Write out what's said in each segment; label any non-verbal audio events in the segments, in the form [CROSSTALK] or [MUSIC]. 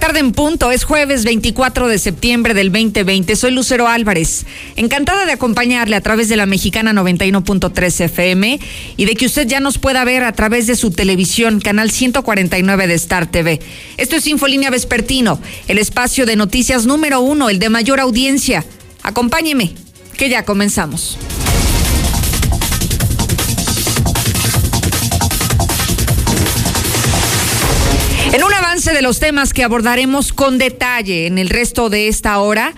Tarde en punto, es jueves 24 de septiembre del 2020. Soy Lucero Álvarez, encantada de acompañarle a través de la mexicana 91.3 FM y de que usted ya nos pueda ver a través de su televisión, canal 149 de Star TV. Esto es Infolínea Vespertino, el espacio de noticias número uno, el de mayor audiencia. Acompáñeme, que ya comenzamos. De los temas que abordaremos con detalle en el resto de esta hora,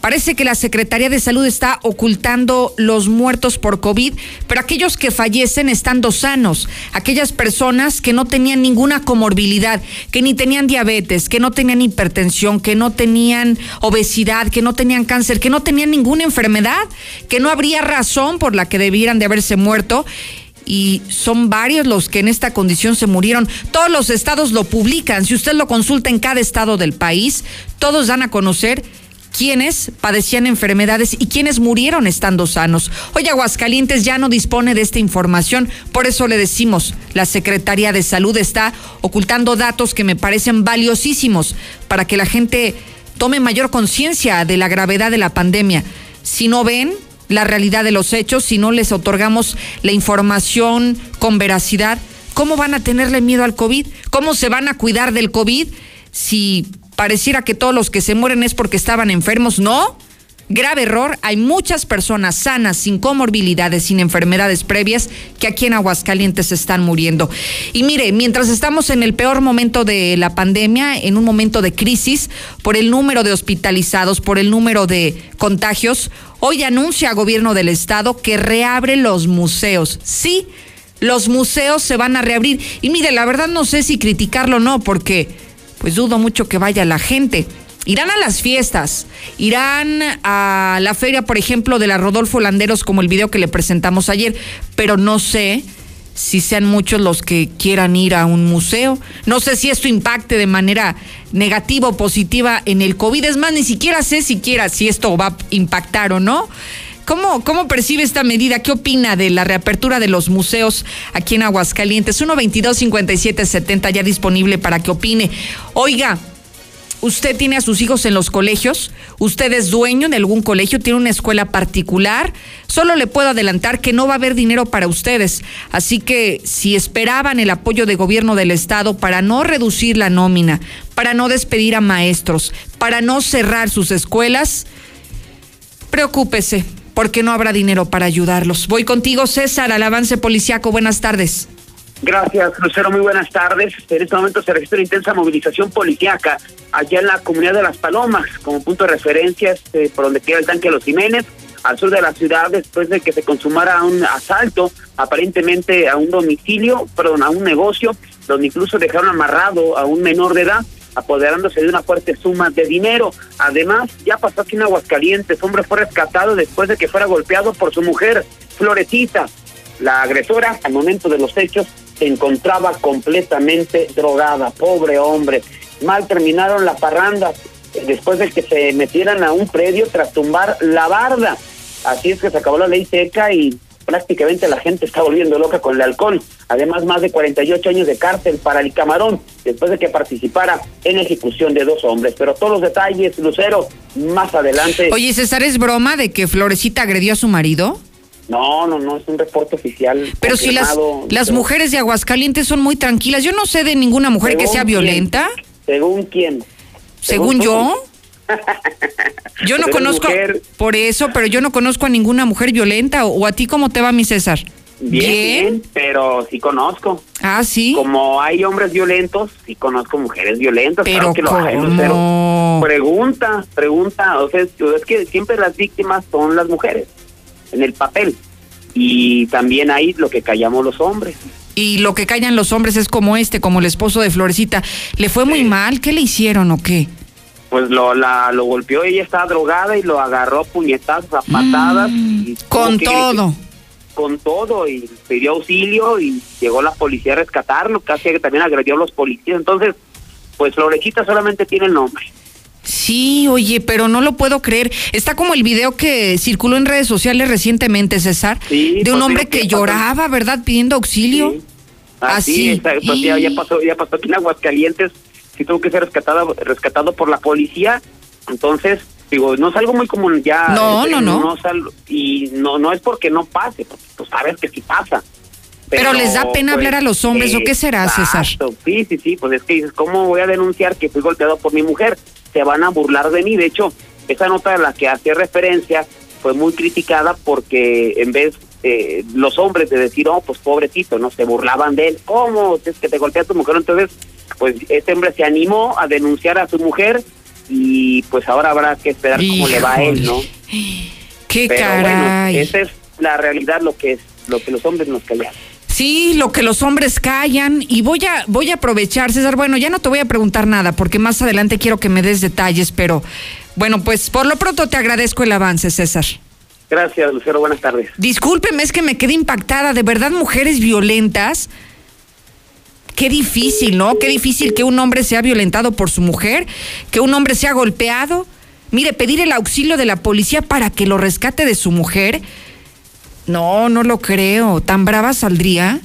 Parece que la Secretaría de Salud está ocultando los muertos por COVID, pero aquellos que fallecen estando sanos, aquellas personas que no tenían ninguna comorbilidad, que ni tenían diabetes, que no tenían hipertensión, que no tenían obesidad, que no tenían cáncer, que no tenían ninguna enfermedad, que no habría razón por la que debieran de haberse muerto y son varios los que en esta condición se murieron. Todos los estados lo publican. Si usted lo consulta en cada estado del país, todos dan a conocer quiénes padecían enfermedades y quiénes murieron estando sanos. Hoy Aguascalientes ya no dispone de esta información, por eso le decimos, la Secretaría de Salud está ocultando datos que me parecen valiosísimos para que la gente tome mayor conciencia de la gravedad de la pandemia. Si no ven, la realidad de los hechos, si no les otorgamos la información con veracidad, ¿cómo van a tenerle miedo al COVID? ¿Cómo se van a cuidar del COVID si pareciera que todos los que se mueren es porque estaban enfermos? No. Grave error, hay muchas personas sanas, sin comorbilidades, sin enfermedades previas, que aquí en Aguascalientes están muriendo. Y mire, mientras estamos en el peor momento de la pandemia, en un momento de crisis, por el número de hospitalizados, por el número de contagios, hoy anuncia gobierno del estado que reabre los museos. Sí, los museos se van a reabrir. Y mire, la verdad no sé si criticarlo o no, porque pues dudo mucho que vaya la gente. Irán a las fiestas, irán a la feria, por ejemplo, de la Rodolfo Landeros, como el video que le presentamos ayer, pero no sé si sean muchos los que quieran ir a un museo. No sé si esto impacte de manera negativa o positiva en el COVID. Es más, ni siquiera sé siquiera si esto va a impactar o no. ¿Cómo, ¿Cómo percibe esta medida? ¿Qué opina de la reapertura de los museos aquí en Aguascalientes? 122 57 70 ya disponible para que opine. Oiga, usted tiene a sus hijos en los colegios, usted es dueño de algún colegio, tiene una escuela particular, solo le puedo adelantar que no va a haber dinero para ustedes. Así que si esperaban el apoyo de gobierno del Estado para no reducir la nómina, para no despedir a maestros, para no cerrar sus escuelas, preocúpese, porque no habrá dinero para ayudarlos. Voy contigo, César, al avance policiaco. Buenas tardes. Gracias, Lucero. Muy buenas tardes. En este momento se registra intensa movilización policiaca allá en la comunidad de Las Palomas, como punto de referencia este, por donde queda el tanque los Jiménez, al sur de la ciudad, después de que se consumara un asalto, aparentemente a un domicilio, perdón, a un negocio, donde incluso dejaron amarrado a un menor de edad, apoderándose de una fuerte suma de dinero. Además, ya pasó aquí en Aguascalientes, hombre fue rescatado después de que fuera golpeado por su mujer, Florecita. La agresora, al momento de los hechos, se encontraba completamente drogada. Pobre hombre. Mal terminaron la parranda eh, después de que se metieran a un predio tras tumbar la barda. Así es que se acabó la ley seca y prácticamente la gente está volviendo loca con el alcohol. Además, más de 48 años de cárcel para el camarón, después de que participara en la ejecución de dos hombres. Pero todos los detalles, Lucero, más adelante. Oye, César, ¿es broma de que Florecita agredió a su marido? No, no, no, es un reporte oficial. Pero si las, las mujeres de Aguascalientes son muy tranquilas, yo no sé de ninguna mujer que sea violenta. ¿Según quién? ¿Según, yo? [LAUGHS] yo no conozco, por eso, pero yo no conozco a ninguna mujer violenta. ¿O a ti cómo te va, mi César? Bien, pero sí conozco. Ah, sí. Como hay hombres violentos, sí conozco mujeres violentas. Pero, que lo pero pregunta, pregunta. O sea, es que siempre las víctimas son las mujeres en el papel. Y también hay lo que callamos los hombres. Y lo que callan los hombres es como este, como el esposo de Florecita. ¿Le fue muy mal? ¿Qué le hicieron o qué? Pues lo, la, lo golpeó, ella estaba drogada y lo agarró puñetazos, a patadas. Mm, con todo. con todo y pidió auxilio y llegó la policía a rescatarlo, casi que también agredió a los policías. Entonces, pues Florechita solamente tiene el nombre. Sí, oye, pero no lo puedo creer. Está como el video que circuló en redes sociales recientemente, César, de un pues, hombre que lloraba, ¿verdad? Pidiendo auxilio. Sí. Así, Pues, ya, ya, pasó, ya pasó aquí en Aguascalientes, sí tuvo que ser rescatado, rescatado por la policía. Entonces, digo, no es algo muy común ya. No, no, no. y no, no es porque no pase, porque tú sabes que sí pasa. Pero, les da pena hablar a los hombres, ¿o qué será, César? Sí, sí, sí, pues es que dices, ¿cómo voy a denunciar que fui golpeado por mi mujer? Se van a burlar de mí. De hecho, esa nota de la que hacía referencia fue muy criticada porque en vez eh, los hombres de decir, oh, pues pobrecito, ¿no? Se burlaban de él. ¿Cómo? Es que te golpea a tu mujer. Entonces, pues este hombre se animó a denunciar a su mujer y pues ahora habrá que esperar cómo le va a él, ¿no? Qué Pero caray. bueno, esa es la realidad, lo que es, lo que los hombres nos callan. Sí, lo que los hombres callan y voy a voy a aprovechar, César. Bueno, ya no te voy a preguntar nada porque más adelante quiero que me des detalles, pero bueno, pues por lo pronto te agradezco el avance, César. Gracias, Lucero. Buenas tardes. Discúlpeme, es que me quedé impactada. De verdad, mujeres violentas. Qué difícil, ¿no? Qué difícil que un hombre sea violentado por su mujer, que un hombre sea golpeado. Mire, pedir el auxilio de la policía para que lo rescate de su mujer. No, no lo creo. ¿Tan brava saldría?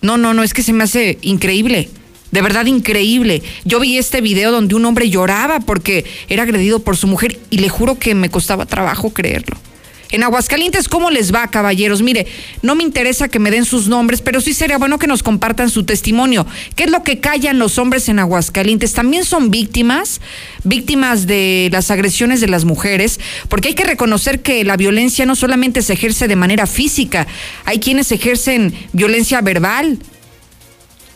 No, no, no, es que se me hace increíble. De verdad increíble. Yo vi este video donde un hombre lloraba porque era agredido por su mujer y le juro que me costaba trabajo creerlo. En Aguascalientes, ¿cómo les va, caballeros? Mire, no me interesa que me den sus nombres, pero sí sería bueno que nos compartan su testimonio. ¿Qué es lo que callan los hombres en Aguascalientes? ¿También son víctimas? Víctimas de las agresiones de las mujeres, porque hay que reconocer que la violencia no solamente se ejerce de manera física, hay quienes ejercen violencia verbal,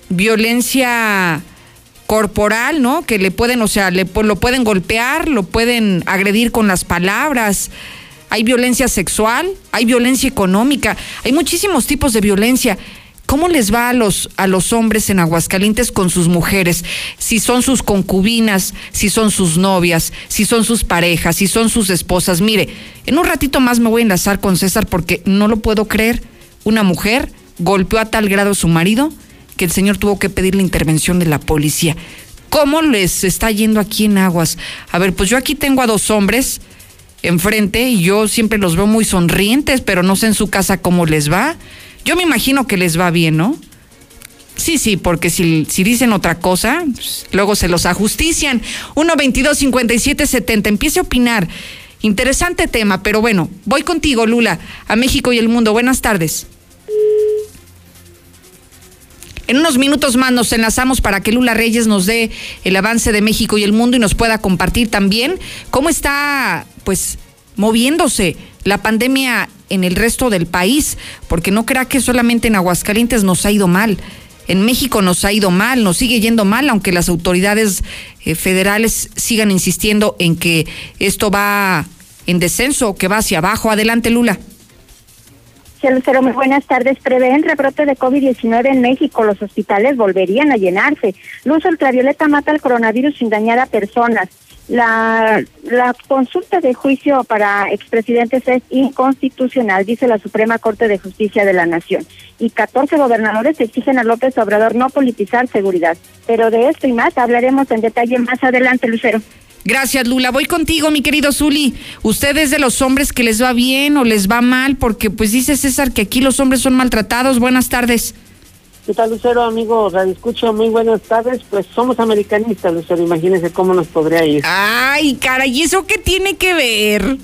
violencia corporal, ¿no? Que le pueden, o sea, le, lo pueden golpear, lo pueden agredir con las palabras. Hay violencia sexual, hay violencia económica, hay muchísimos tipos de violencia. ¿Cómo les va a los, a los hombres en Aguascalientes con sus mujeres? Si son sus concubinas, si son sus novias, si son sus parejas, si son sus esposas. Mire, en un ratito más me voy a enlazar con César porque no lo puedo creer. Una mujer golpeó a tal grado a su marido que el señor tuvo que pedir la intervención de la policía. ¿Cómo les está yendo aquí en Aguas? A ver, pues yo aquí tengo a dos hombres enfrente y yo siempre los veo muy sonrientes, pero no sé en su casa cómo les va. Yo me imagino que les va bien, ¿no? Sí, sí, porque si, dicen otra cosa, pues, luego se los ajustician. 1 22 57 70 Empiece a opinar. Interesante tema, pero bueno, voy contigo, Lula, a México y el mundo. Buenas tardes. En unos minutos más nos enlazamos para que Lula Reyes nos dé el avance de México y el mundo y nos pueda compartir también cómo está, pues, moviéndose la pandemia en el resto del país, porque no crea que solamente en Aguascalientes nos ha ido mal. En México nos ha ido mal, nos sigue yendo mal, aunque las autoridades eh, federales sigan insistiendo en que esto va en descenso, que va hacia abajo. Adelante, Lula. Lucero, muy buenas tardes. Prevén rebrote de COVID-19 en México. Los hospitales volverían a llenarse. Luz ultravioleta mata al coronavirus sin dañar a personas. La, la consulta de juicio para expresidentes es inconstitucional, dice la Suprema Corte de Justicia de la Nación. Y 14 gobernadores exigen a López Obrador no politizar seguridad. Pero de esto y más hablaremos en detalle más adelante, Lucero. Gracias, Lula. Voy contigo, mi querido Zuli. ¿Usted es de los hombres que les va bien o les va mal? Porque pues dice César que aquí los hombres son maltratados. Buenas tardes. ¿Qué tal, Lucero, amigo? Radio Escucho, muy buenas tardes. Pues somos americanistas, Lucero, imagínese cómo nos podría ir. Ay, cara, ¿y eso qué tiene que ver?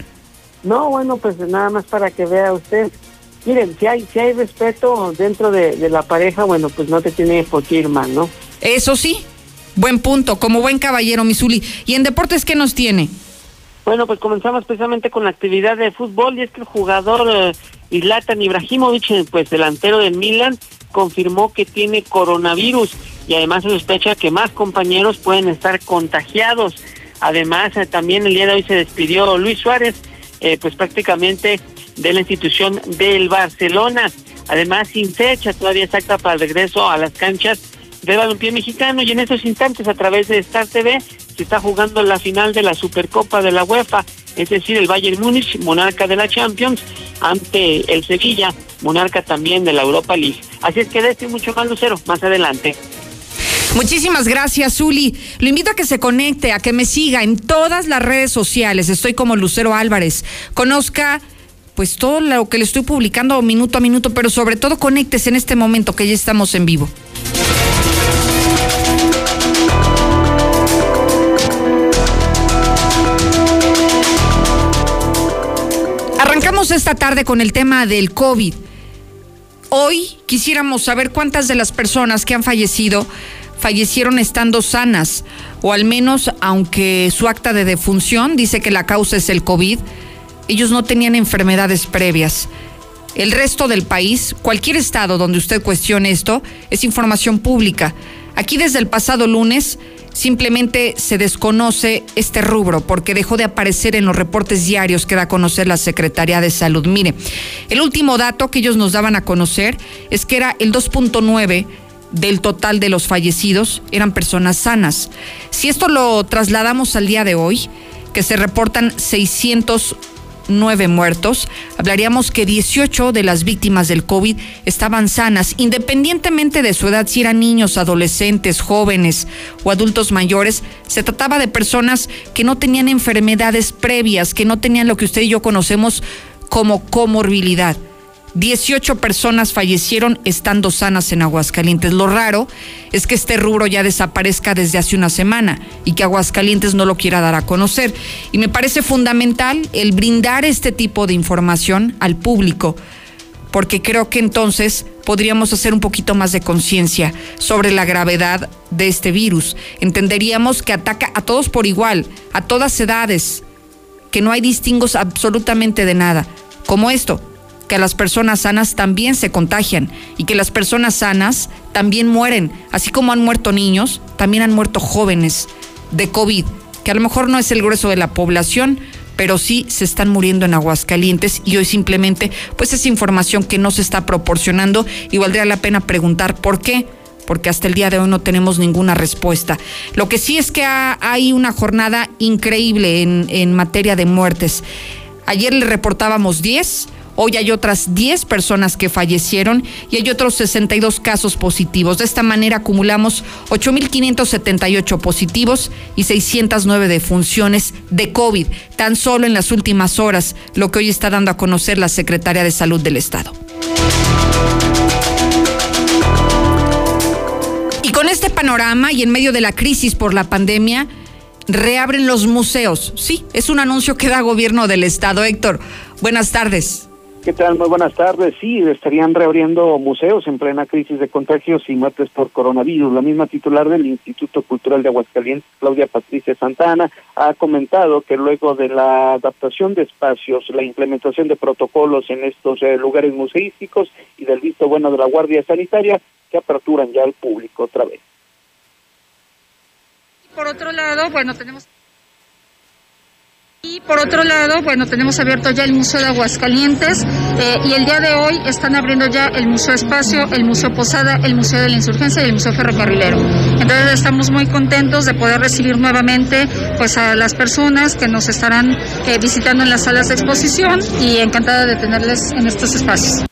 No, bueno, pues nada más para que vea usted. Miren, si hay, si hay respeto dentro de, de la pareja, bueno, pues no te tiene por qué ir mal, ¿no? Eso sí, buen punto, como buen caballero, mi Zuli. ¿Y en deportes qué nos tiene? Bueno, pues comenzamos precisamente con la actividad de fútbol y es que el jugador eh, Zlatan Ibrahimovic, eh, pues delantero del Milan, confirmó que tiene coronavirus y además se sospecha que más compañeros pueden estar contagiados. Además, eh, también el día de hoy se despidió Luis Suárez, eh, pues prácticamente de la institución del Barcelona. Además, sin fecha todavía exacta para el regreso a las canchas del balompié mexicano y en estos instantes a través de Star TV se está jugando la final de la Supercopa de la UEFA, es decir, el Bayern Múnich, monarca de la Champions, ante el Sevilla, monarca también de la Europa League. Así es que de esto mucho más, Lucero, más adelante. Muchísimas gracias, Zuli. Lo invito a que se conecte, a que me siga en todas las redes sociales. Estoy como Lucero Álvarez. Conozca pues todo lo que le estoy publicando minuto a minuto, pero sobre todo conéctese en este momento que ya estamos en vivo. Esta tarde con el tema del COVID. Hoy quisiéramos saber cuántas de las personas que han fallecido fallecieron estando sanas, o al menos aunque su acta de defunción dice que la causa es el COVID, ellos no tenían enfermedades previas. El resto del país, cualquier estado donde usted cuestione esto, es información pública. Aquí desde el pasado lunes simplemente se desconoce este rubro porque dejó de aparecer en los reportes diarios que da a conocer la Secretaría de Salud. Mire, el último dato que ellos nos daban a conocer es que era el 2.9 del total de los fallecidos eran personas sanas. Si esto lo trasladamos al día de hoy, que se reportan 600 nueve muertos, hablaríamos que 18 de las víctimas del COVID estaban sanas, independientemente de su edad, si eran niños, adolescentes, jóvenes o adultos mayores, se trataba de personas que no tenían enfermedades previas, que no tenían lo que usted y yo conocemos como comorbilidad. 18 personas fallecieron estando sanas en Aguascalientes. Lo raro es que este rubro ya desaparezca desde hace una semana y que Aguascalientes no lo quiera dar a conocer. Y me parece fundamental el brindar este tipo de información al público, porque creo que entonces podríamos hacer un poquito más de conciencia sobre la gravedad de este virus. Entenderíamos que ataca a todos por igual, a todas edades, que no hay distingos absolutamente de nada, como esto que las personas sanas también se contagian y que las personas sanas también mueren, así como han muerto niños, también han muerto jóvenes de COVID, que a lo mejor no es el grueso de la población, pero sí se están muriendo en Aguascalientes y hoy simplemente pues es información que no se está proporcionando y valdría la pena preguntar por qué porque hasta el día de hoy no tenemos ninguna respuesta. Lo que sí es que hay una jornada increíble en, en materia de muertes. Ayer le reportábamos 10, Hoy hay otras 10 personas que fallecieron y hay otros 62 casos positivos. De esta manera acumulamos 8.578 positivos y 609 defunciones de COVID, tan solo en las últimas horas, lo que hoy está dando a conocer la Secretaria de Salud del Estado. Y con este panorama y en medio de la crisis por la pandemia, reabren los museos. Sí, es un anuncio que da gobierno del Estado. Héctor, buenas tardes. ¿Qué tal? Muy buenas tardes. Sí, estarían reabriendo museos en plena crisis de contagios y muertes por coronavirus. La misma titular del Instituto Cultural de Aguascalientes, Claudia Patricia Santana, ha comentado que luego de la adaptación de espacios, la implementación de protocolos en estos eh, lugares museísticos y del visto bueno de la Guardia Sanitaria, que aperturan ya al público otra vez. Por otro lado, bueno, tenemos y por otro lado, bueno, tenemos abierto ya el Museo de Aguascalientes eh, y el día de hoy están abriendo ya el Museo Espacio, el Museo Posada, el Museo de la Insurgencia y el Museo Ferrocarrilero. Entonces estamos muy contentos de poder recibir nuevamente pues a las personas que nos estarán eh, visitando en las salas de exposición y encantada de tenerles en estos espacios.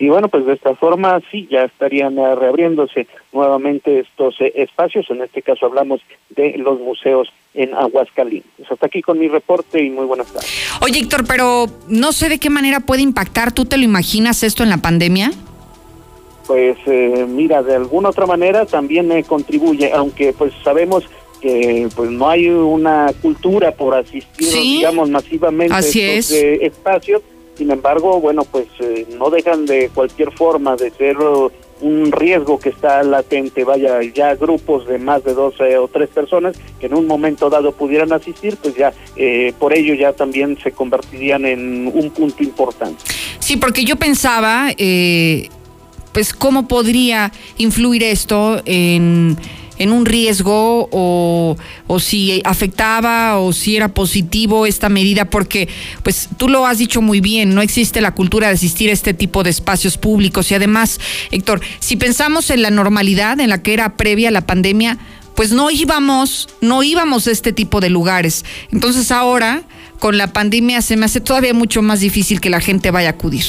Y bueno, pues de esta forma sí, ya estarían eh, reabriéndose nuevamente estos eh, espacios. En este caso hablamos de los museos en Aguascalientes. Hasta aquí con mi reporte y muy buenas tardes. Oye, Héctor, pero no sé de qué manera puede impactar. ¿Tú te lo imaginas esto en la pandemia? Pues eh, mira, de alguna otra manera también contribuye, aunque pues sabemos que pues no hay una cultura por asistir, digamos, masivamente a estos espacios sin embargo, bueno, pues eh, no dejan de cualquier forma de ser un riesgo que está latente, vaya, ya grupos de más de dos o tres personas que en un momento dado pudieran asistir, pues ya eh, por ello ya también se convertirían en un punto importante. Sí, porque yo pensaba, eh, pues, cómo podría influir esto en en un riesgo o, si afectaba o si era positivo esta medida, porque pues tú lo has dicho muy bien, no existe la cultura de asistir a este tipo de espacios públicos y además, Héctor, si pensamos en la normalidad en la que era previa a la pandemia, pues no íbamos, no íbamos a este tipo de lugares. Entonces ahora, con la pandemia, se me hace todavía mucho más difícil que la gente vaya a acudir.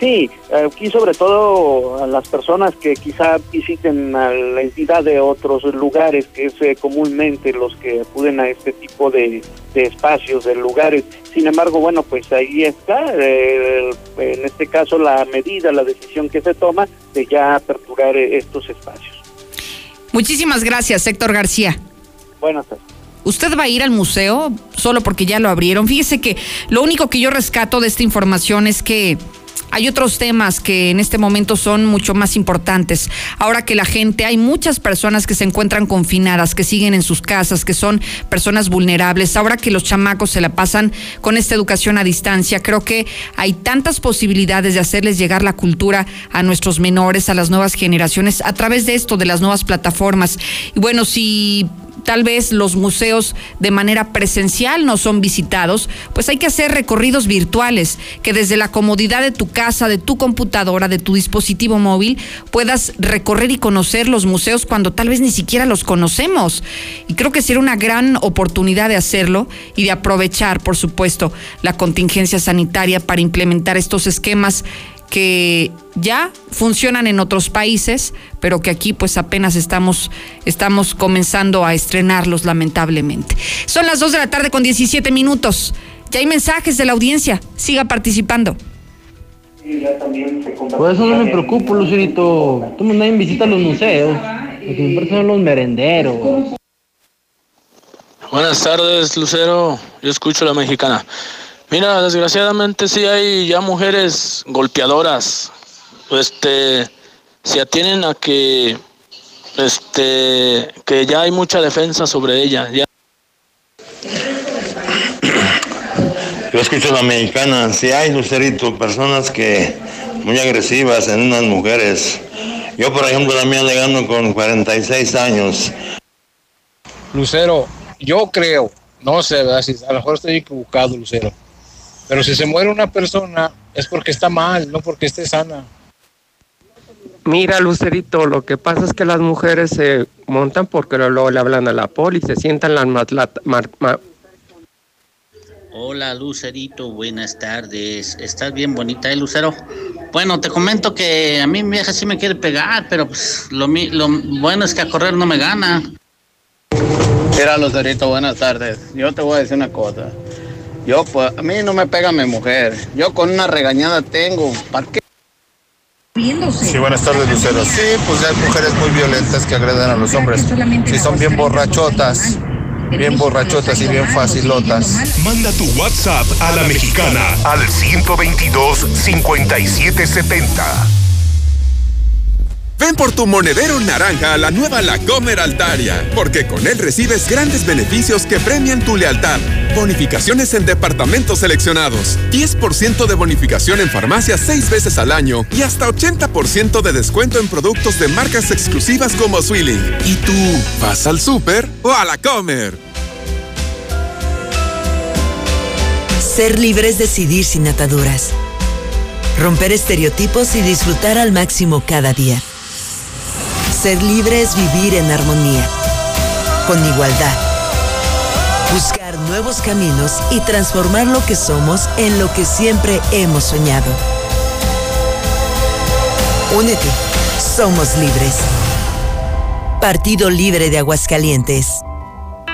Sí, aquí sobre todo a las personas que quizá visiten a la entidad de otros lugares, que es eh, comúnmente los que acuden a este tipo de, espacios, de lugares. Sin embargo, bueno, pues ahí está, eh, en este caso la medida, la decisión que se toma de ya aperturar eh, estos espacios. Muchísimas gracias, Héctor García. Buenas tardes. ¿Usted va a ir al museo solo porque ya lo abrieron? Fíjese que lo único que yo rescato de esta información es que hay otros temas que en este momento son mucho más importantes. Ahora que la gente, hay muchas personas que se encuentran confinadas, que siguen en sus casas, que son personas vulnerables. Ahora que los chamacos se la pasan con esta educación a distancia, creo que hay tantas posibilidades de hacerles llegar la cultura a nuestros menores, a las nuevas generaciones, a través de esto, de las nuevas plataformas. Y bueno, si tal vez los museos de manera presencial no son visitados, pues hay que hacer recorridos virtuales, que desde la comodidad de tu casa, de tu computadora, de tu dispositivo móvil, puedas recorrer y conocer los museos cuando tal vez ni siquiera los conocemos. Y creo que sería una gran oportunidad de hacerlo y de aprovechar, por supuesto, la contingencia sanitaria para implementar estos esquemas que ya funcionan en otros países, pero que aquí pues apenas estamos, estamos comenzando a estrenarlos lamentablemente. Son las 2 de la tarde con 17 minutos. Ya hay mensajes de la audiencia. Siga participando. Por eso no me preocupo, Lucerito. Tú nadie visita los museos. Lo que me parece son los merenderos. Buenas tardes, Lucero. Yo escucho la mexicana. Mira, desgraciadamente sí hay ya mujeres golpeadoras. Este, se atienen a que, este, que ya hay mucha defensa sobre ella. Ya. Yo escucho la mexicana, sí hay, Lucerito, personas que muy agresivas en unas mujeres. Yo, por ejemplo, la mía alegando con 46 años. Lucero, yo creo, no sé, a lo mejor estoy equivocado, Lucero pero si se muere una persona es porque está mal, no porque esté sana. Mira, Lucerito, lo que pasa es que las mujeres se montan porque luego le hablan a la poli, se sientan las más... Hola, Lucerito, buenas tardes. ¿Estás bien bonita, eh, Lucero? Bueno, te comento que a mí mi vieja sí me quiere pegar, pero pues lo, lo bueno es que a correr no me gana. Mira, Lucerito, buenas tardes. Yo te voy a decir una cosa. Yo, pues, a mí no me pega mi mujer. Yo con una regañada tengo. ¿Para qué? Sí, buenas tardes, Lucero. Sí, pues hay mujeres muy violentas que agreden a los hombres. Si son bien borrachotas, bien borrachotas y bien facilotas. Manda tu WhatsApp a la mexicana al 122 5770. Ven por tu monedero naranja a la nueva La Comer Altaria, porque con él recibes grandes beneficios que premian tu lealtad. Bonificaciones en departamentos seleccionados, 10% de bonificación en farmacias seis veces al año y hasta 80% de descuento en productos de marcas exclusivas como Swilling. ¿Y tú vas al súper o a la Comer? Ser libre es decidir sin ataduras. Romper estereotipos y disfrutar al máximo cada día. Ser libre es vivir en armonía, con igualdad. Buscar nuevos caminos y transformar lo que somos en lo que siempre hemos soñado. Únete, somos libres. Partido Libre de Aguascalientes.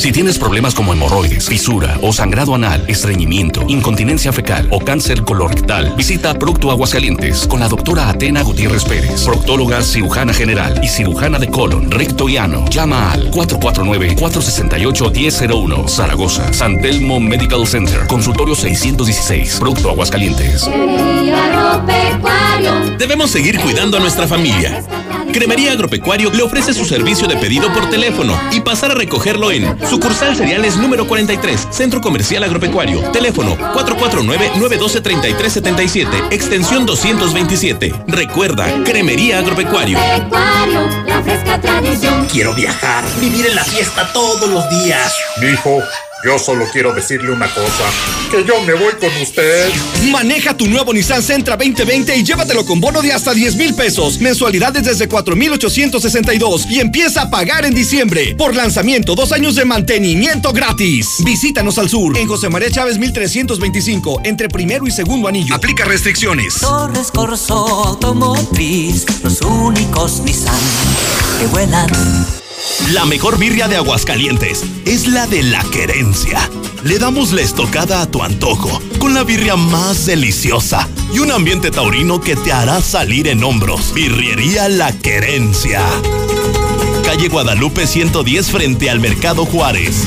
Si tienes problemas como hemorroides, fisura o sangrado anal, estreñimiento, incontinencia fecal o cáncer colorectal, visita Procto Aguascalientes con la doctora Atena Gutiérrez Pérez, proctóloga cirujana general y cirujana de colon, recto y ano. Llama al 449-468-1001, Zaragoza, San Telmo Medical Center, consultorio 616, Procto Aguascalientes. Debemos seguir cuidando a nuestra familia. Cremería Agropecuario le ofrece su servicio de pedido por teléfono y pasar a recogerlo en Sucursal Cereales número 43, Centro Comercial Agropecuario. Teléfono 449-912-3377, extensión 227. Recuerda, Cremería Agropecuario. la fresca tradición. Quiero viajar, vivir en la fiesta todos los días. Hijo. Yo solo quiero decirle una cosa, que yo me voy con usted. Maneja tu nuevo Nissan Sentra 2020 y llévatelo con bono de hasta 10 mil pesos, mensualidades desde 4,862 y empieza a pagar en diciembre. Por lanzamiento, dos años de mantenimiento gratis. Visítanos al sur, en José María Chávez 1325, entre primero y segundo anillo. Aplica restricciones. Torres Corso Automotriz, los únicos Nissan que vuelan. La mejor birria de Aguascalientes es la de la querencia. Le damos la estocada a tu antojo, con la birria más deliciosa y un ambiente taurino que te hará salir en hombros. Birriería La Querencia. Calle Guadalupe 110 frente al Mercado Juárez.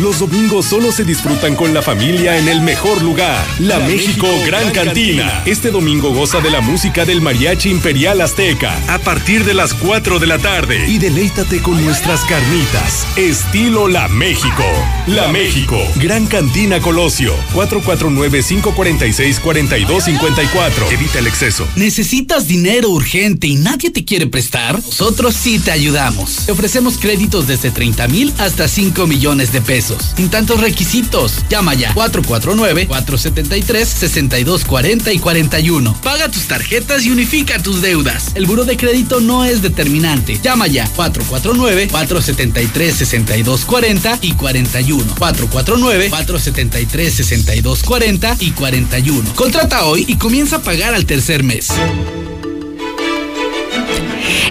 Los domingos solo se disfrutan con la familia en el mejor lugar, la, México, Gran, Cantina. Este domingo goza de la música del Mariachi Imperial Azteca a partir de las 4 de la tarde y deleítate con nuestras carnitas, estilo La México. La México, Gran Cantina Colosio, 449-546-4254. Evita el exceso. ¿Necesitas dinero urgente y nadie te quiere prestar? Nosotros sí te ayudamos. Te ofrecemos créditos desde 30 mil hasta 5 millones de pesos sin tantos requisitos. Llama ya 449-473-6240 y 41. Paga tus tarjetas y unifica tus deudas. El buro de crédito no es determinante. Llama ya 449-473-6240 y 41. 449-473-6240 y 41. Contrata hoy y comienza a pagar al tercer mes.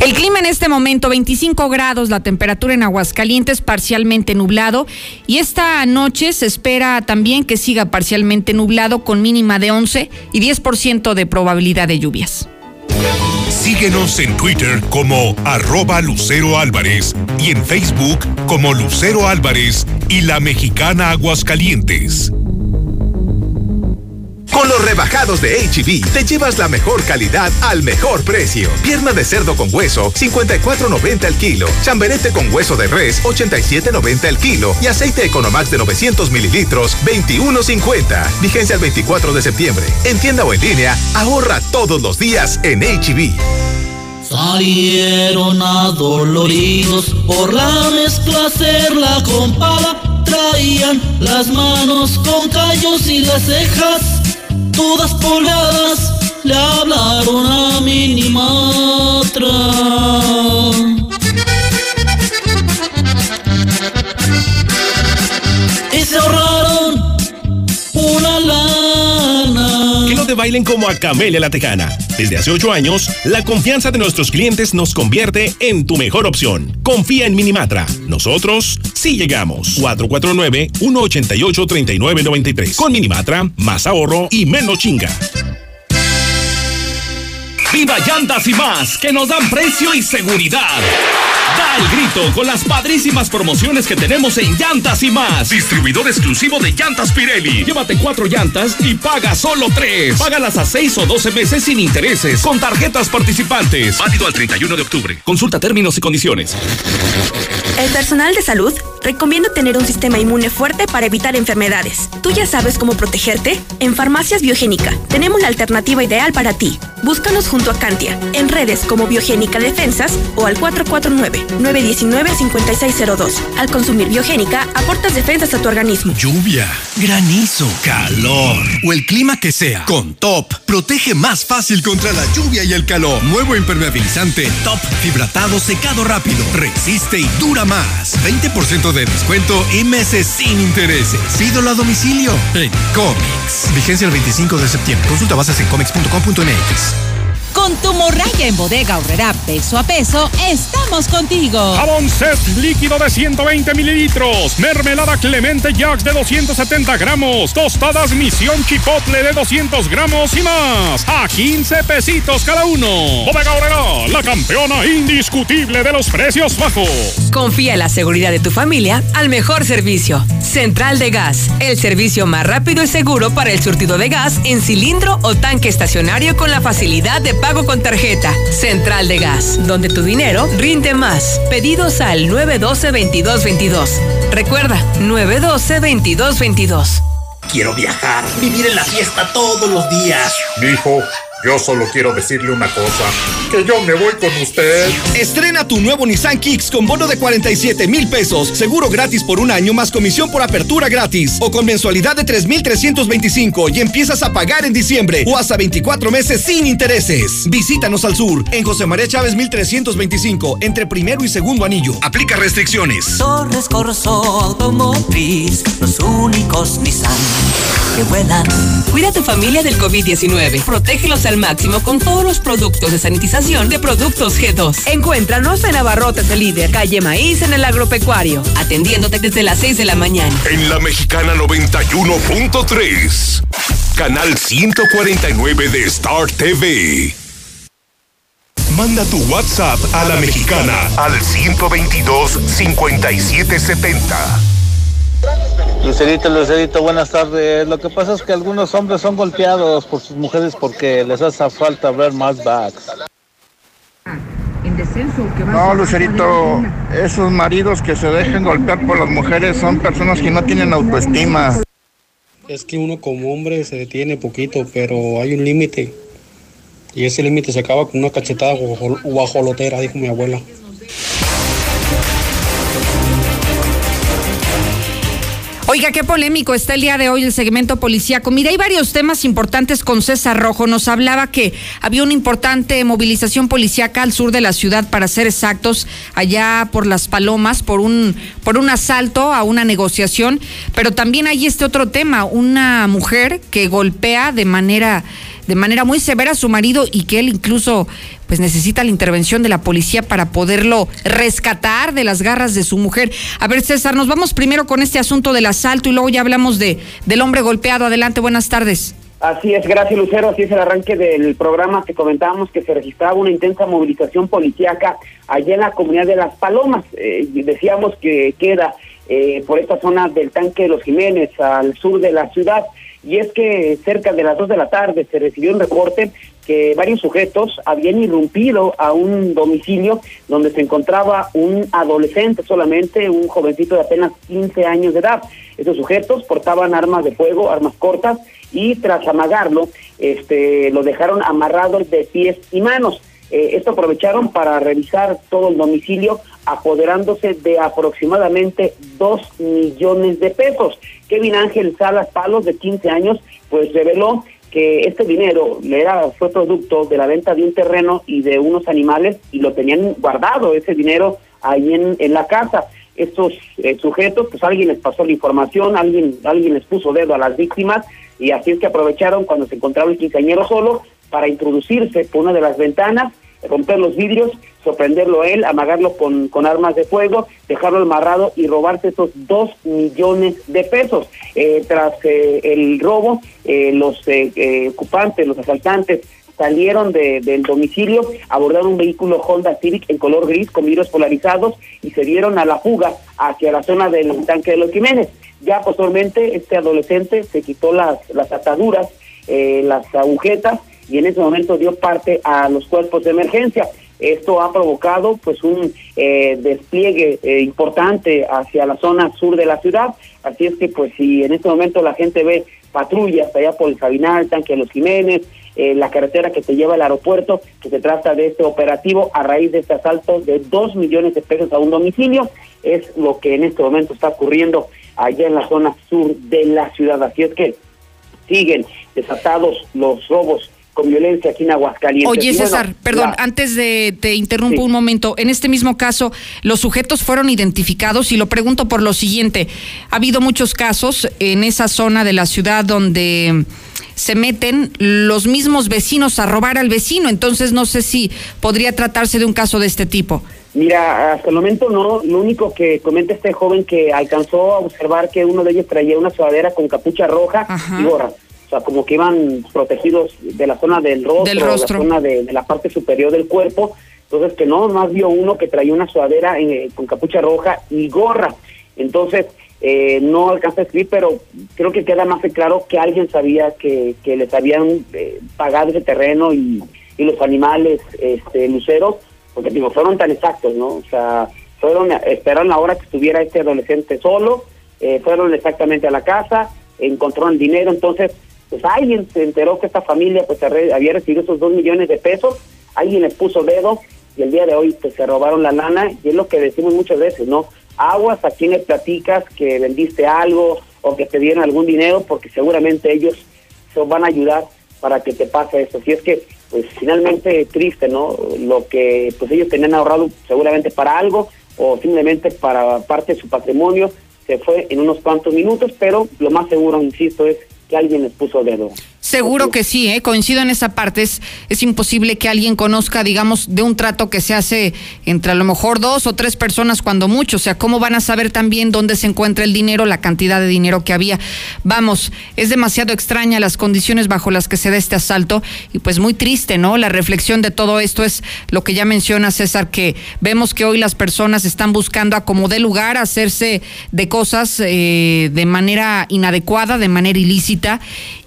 El clima en este momento, 25 grados, la temperatura en Aguascalientes parcialmente nublado y esta noche se espera también que siga parcialmente nublado con mínima de 11 y 10% de probabilidad de lluvias. Síguenos en Twitter como arroba Lucero Álvarez y en Facebook como Lucero Álvarez y la mexicana Aguascalientes. Con los rebajados de HB, te llevas la mejor calidad al mejor precio. Pierna de cerdo con hueso, 54.90 el kilo. Chamberete con hueso de res, 87.90 el kilo. Y aceite Economax de 900 mililitros, 21.50. Vigencia el 24 de septiembre. En tienda o en línea, ahorra todos los días en HB. Salieron adoloridos por la mezcla hacerla con pala. Traían las manos con callos y las cejas todas pobladas le hablaron a Minimatra. Y bailen como a Camelia la Tejana. Desde hace ocho años, la confianza de nuestros clientes nos convierte en tu mejor opción. Confía en Minimatra. Nosotros sí llegamos. 449-188-3993. Con Minimatra, más ahorro y menos chinga. Viva Llantas y más, que nos dan precio y seguridad. Da el grito con las padrísimas promociones que tenemos en Llantas y más. Distribuidor exclusivo de Llantas Pirelli. Llévate cuatro llantas y paga solo tres. Págalas a seis o doce meses sin intereses con tarjetas participantes. Válido al 31 de octubre. Consulta términos y condiciones. El personal de salud recomienda tener un sistema inmune fuerte para evitar enfermedades. ¿Tú ya sabes cómo protegerte? En Farmacias Biogénica tenemos la alternativa ideal para ti. Búscanos junto a Cantia en redes como Biogénica Defensas o al 449-919-5602. Al consumir Biogénica, aportas defensas a tu organismo. Lluvia, granizo, calor o el clima que sea. Con Top, protege más fácil contra la lluvia y el calor. Nuevo impermeabilizante Top Fibratado Secado Rápido. Resiste y dura más. 20% de descuento y meses sin intereses. Pídolo a domicilio en Comics. Vigencia el 25 de septiembre. Consulta bases en comics.com.mx. Con tu morraya en bodega horrera peso a peso, estamos contigo. Jabón set líquido de 120 mililitros. Mermelada Clemente Jacks de 270 gramos. Tostadas Misión Chipotle de 200 gramos y más. A 15 pesitos cada uno. Bodega horrera, la campeona indiscutible de los precios bajos. Confía en la seguridad de tu familia al mejor servicio. Central de Gas, el servicio más rápido y seguro para el surtido de gas en cilindro o tanque estacionario con la facilidad de pago con tarjeta. Central de Gas, donde tu dinero rinde más. Pedidos al 912-2222. Recuerda, 912-2222. Quiero viajar, vivir en la fiesta todos los días. Hijo. Yo solo quiero decirle una cosa, que yo me voy con usted. Estrena tu nuevo Nissan Kicks con bono de 47 mil pesos, seguro gratis por un año más comisión por apertura gratis o con mensualidad de 3,325 y empiezas a pagar en diciembre o hasta 24 meses sin intereses. Visítanos al sur, en José María Chávez 1325, entre primero y segundo anillo. Aplica restricciones. Torres Corso Automotriz, los únicos Nissan que vuelan. Cuida a tu familia del COVID-19. Protégelos al máximo con todos los productos de sanitización de Productos G2. Encuéntranos en Abarrotes el líder, calle Maíz en el agropecuario, atendiéndote desde las 6 de la mañana. En la Mexicana 91.3, canal 149 de Star TV. Manda tu WhatsApp a la mexicana al 122 5770. Lucerito, Lucerito, buenas tardes. Lo que pasa es que algunos hombres son golpeados por sus mujeres porque les hace falta ver más backs. No, Lucerito, esos maridos que se dejen golpear por las mujeres son personas que no tienen autoestima. Es que uno como hombre se detiene poquito, pero hay un límite. Y ese límite se acaba con una cachetada guajolotera, dijo mi abuela. Oiga, qué polémico está el día de hoy el segmento policíaco. Mira, hay varios temas importantes con César Rojo. Nos hablaba que había una importante movilización policíaca al sur de la ciudad, para ser exactos, allá por Las Palomas, por un, por un asalto a una negociación. Pero también hay este otro tema, una mujer que golpea de manera de manera muy severa a su marido y que él incluso pues necesita la intervención de la policía para poderlo rescatar de las garras de su mujer. A ver, César, nos vamos primero con este asunto del asalto y luego ya hablamos de del hombre golpeado. Adelante, buenas tardes. Así es, gracias Lucero, así es el arranque del programa que comentábamos que se registraba una intensa movilización policíaca allá en la comunidad de Las Palomas. Eh, decíamos que queda eh, por esta zona del tanque de los Jiménez, al sur de la ciudad y es que cerca de las dos de la tarde se recibió un reporte que varios sujetos habían irrumpido a un domicilio donde se encontraba un adolescente solamente, un jovencito de apenas 15 años de edad. Esos sujetos portaban armas de fuego, armas cortas, y tras amagarlo, este, lo dejaron amarrado de pies y manos. Eh, esto aprovecharon para revisar todo el domicilio, apoderándose de aproximadamente dos millones de pesos. Kevin Ángel Salas Palos, de 15 años, pues reveló que este dinero era, fue producto de la venta de un terreno y de unos animales y lo tenían guardado ese dinero ahí en, en la casa. Estos eh, sujetos, pues alguien les pasó la información, alguien, alguien les puso dedo a las víctimas y así es que aprovecharon cuando se encontraba el quinceañero solo para introducirse por una de las ventanas, romper los vidrios, sorprenderlo a él, amagarlo con, con armas de fuego, dejarlo amarrado y robarse esos dos millones de pesos. Eh, tras eh, el robo, eh, los ocupantes, los asaltantes, salieron de, del domicilio, abordaron un vehículo Honda Civic en color gris con vidrios polarizados y se dieron a la fuga hacia la zona del tanque de los Jiménez. Ya posteriormente este adolescente se quitó las, las ataduras, eh, las agujetas y en ese momento dio parte a los cuerpos de emergencia. Esto ha provocado pues un eh, despliegue eh, importante hacia la zona sur de la ciudad. Así es que pues si en este momento la gente ve patrullas allá por el Sabinal, Tanque de los Jiménez, eh, la carretera que se lleva al aeropuerto, que se trata de este operativo a raíz de este asalto de dos millones de pesos a un domicilio, es lo que en este momento está ocurriendo allá en la zona sur de la ciudad. Así es que siguen desatados los robos con violencia aquí en Aguascalientes. Oye, César, perdón, antes de te interrumpo un momento. En este mismo caso, los sujetos fueron identificados y lo pregunto por lo siguiente. Ha habido muchos casos en esa zona de la ciudad donde se meten los mismos vecinos a robar al vecino, entonces no sé si podría tratarse de un caso de este tipo. Mira, hasta el momento no, lo único que comenta este joven que alcanzó a observar que uno de ellos traía una sudadera con capucha roja y gorra o sea, como que iban protegidos de la zona del rostro, de la zona de, la parte superior del cuerpo, entonces que no, más vio uno que traía una sudadera eh, con capucha roja y gorra, entonces eh, no alcanza a escribir, pero creo que queda más claro que alguien sabía que, que les habían eh, pagado ese terreno y, y los animales este, luceros, porque digo, fueron tan exactos, ¿no? O sea, fueron, esperaron la hora que estuviera este adolescente solo, fueron exactamente a la casa, encontraron dinero, entonces pues alguien se enteró que esta familia pues había recibido esos dos millones de pesos, alguien les puso dedo y el día de hoy pues se robaron la lana y es lo que decimos muchas veces, ¿no? Aguas a quien le platicas que vendiste algo o que te dieron algún dinero porque seguramente ellos se van a ayudar para que te pase eso. Si es que pues finalmente triste, ¿no? Lo que pues ellos tenían ahorrado seguramente para algo o simplemente para parte de su patrimonio se fue en unos cuantos minutos, pero lo más seguro, insisto, es que alguien les puso dedo. Seguro que sí, ¿eh? coincido en esa parte. Es, es imposible que alguien conozca, digamos, de un trato que se hace entre a lo mejor dos o tres personas cuando mucho. O sea, ¿cómo van a saber también dónde se encuentra el dinero, la cantidad de dinero que había? Vamos, es demasiado extraña las condiciones bajo las que se da este asalto y pues muy triste, ¿no? La reflexión de todo esto es lo que ya menciona César, que vemos que hoy las personas están buscando a como de lugar hacerse de cosas eh, de manera inadecuada, de manera ilícita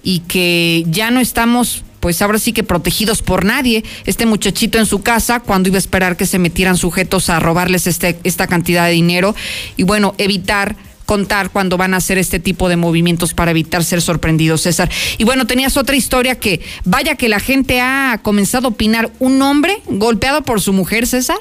y que ya no estamos pues ahora sí que protegidos por nadie. Este muchachito en su casa, cuando iba a esperar que se metieran sujetos a robarles este, esta cantidad de dinero. Y bueno, evitar contar cuando van a hacer este tipo de movimientos para evitar ser sorprendidos, César. Y bueno, tenías otra historia que, vaya que la gente ha comenzado a opinar, un hombre golpeado por su mujer, César.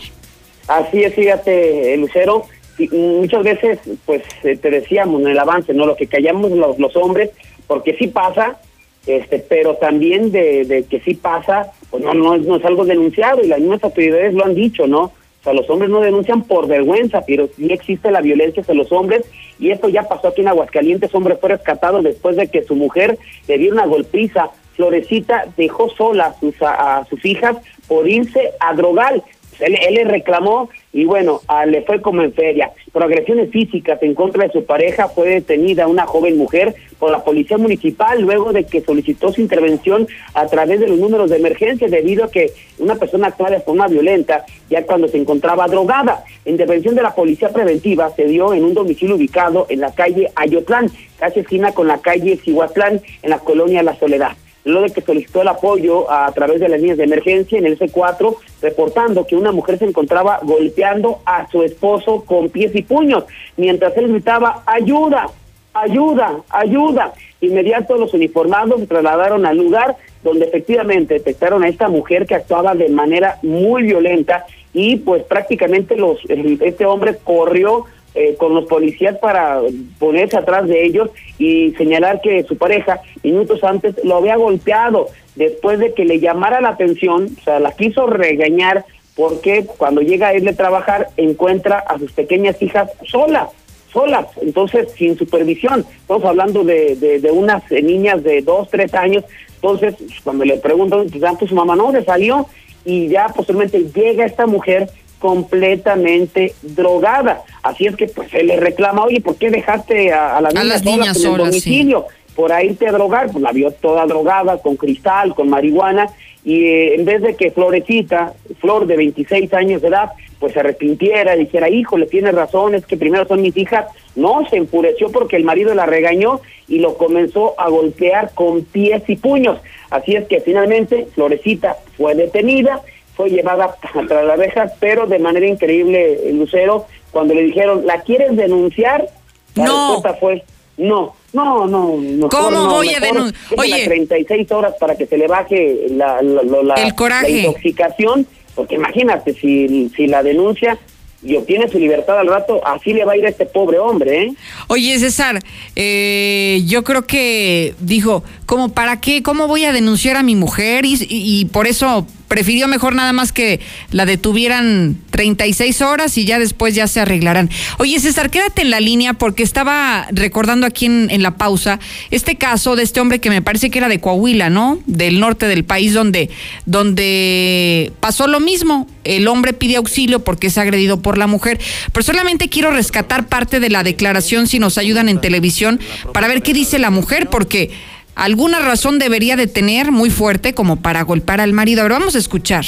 Así es, fíjate, Lucero, muchas veces, pues te decíamos en el avance, ¿no? Lo que callamos los, los hombres, porque sí pasa, este, pero también de, que sí pasa, pues no, no, no es algo denunciado y las mismas autoridades lo han dicho, ¿no? O sea, los hombres no denuncian por vergüenza, pero sí existe la violencia hacia los hombres y esto ya pasó aquí en Aguascalientes, hombre fue rescatado después de que su mujer le dio una golpiza. Florecita dejó sola a sus, a sus hijas por irse a drogar. Él, le reclamó y bueno, le fue como en feria. Por agresiones físicas en contra de su pareja fue detenida una joven mujer por la policía municipal luego de que solicitó su intervención a través de los números de emergencia debido a que una persona actuaba de forma violenta ya cuando se encontraba drogada. La intervención de la policía preventiva se dio en un domicilio ubicado en la calle Ayotlán, casi esquina con la calle Cihuatlán en la colonia La Soledad luego de que solicitó el apoyo a, través de las líneas de emergencia en el C4, reportando que una mujer se encontraba golpeando a su esposo con pies y puños, mientras él gritaba, ayuda, ayuda, ayuda. Inmediato los uniformados se trasladaron al lugar donde efectivamente detectaron a esta mujer que actuaba de manera muy violenta y pues prácticamente los este hombre corrió eh, con los policías para ponerse atrás de ellos y señalar que su pareja minutos antes lo había golpeado después de que le llamara la atención, o sea, la quiso regañar porque cuando llega a irle a trabajar encuentra a sus pequeñas hijas solas, solas, entonces sin supervisión. Estamos hablando de, de, unas niñas de dos, tres años. Entonces, cuando le preguntan, pues, su mamá no, se salió y ya posteriormente llega esta mujer completamente drogada. Así es que pues él le reclama, oye, ¿por qué dejaste a, la niña sola en el domicilio? Por ahí irte a drogar, pues la vio toda drogada, con cristal, con marihuana, y eh, en vez de que Florecita, Flor de 26 años de edad, pues se arrepintiera, dijera, híjole, tiene razón, es que primero son mis hijas, no, se enfureció porque el marido la regañó y lo comenzó a golpear con pies y puños. Así es que finalmente Florecita fue detenida, fue llevada [LAUGHS] tras las rejas, pero de manera increíble, Lucero, cuando le dijeron, ¿la quieres denunciar? La No. respuesta fue, no, no, no. mejor ¿Cómo no, voy a mejor denun- déjela Oye. 36 horas para que se le baje la, la, la- la- El coraje. la intoxicación, porque imagínate, si, si la denuncia y obtiene su libertad al rato, así le va a ir a este pobre hombre, ¿eh? Oye, César, eh, yo creo que dijo, ¿cómo para qué? ¿Cómo voy a denunciar a mi mujer? Y, y- y por eso prefirió mejor nada más que la detuvieran 36 horas y ya después ya se arreglarán. Oye, César, quédate en la línea porque estaba recordando aquí en, en la pausa este caso de este hombre que me parece que era de Coahuila, ¿no? Del norte del país donde, donde pasó lo mismo. El hombre pide auxilio porque es agredido por la mujer. Pero solamente quiero rescatar parte de la declaración si nos ayudan en televisión para ver qué dice la mujer porque alguna razón debería de tener muy fuerte como para golpear al marido. A ver, vamos a escuchar.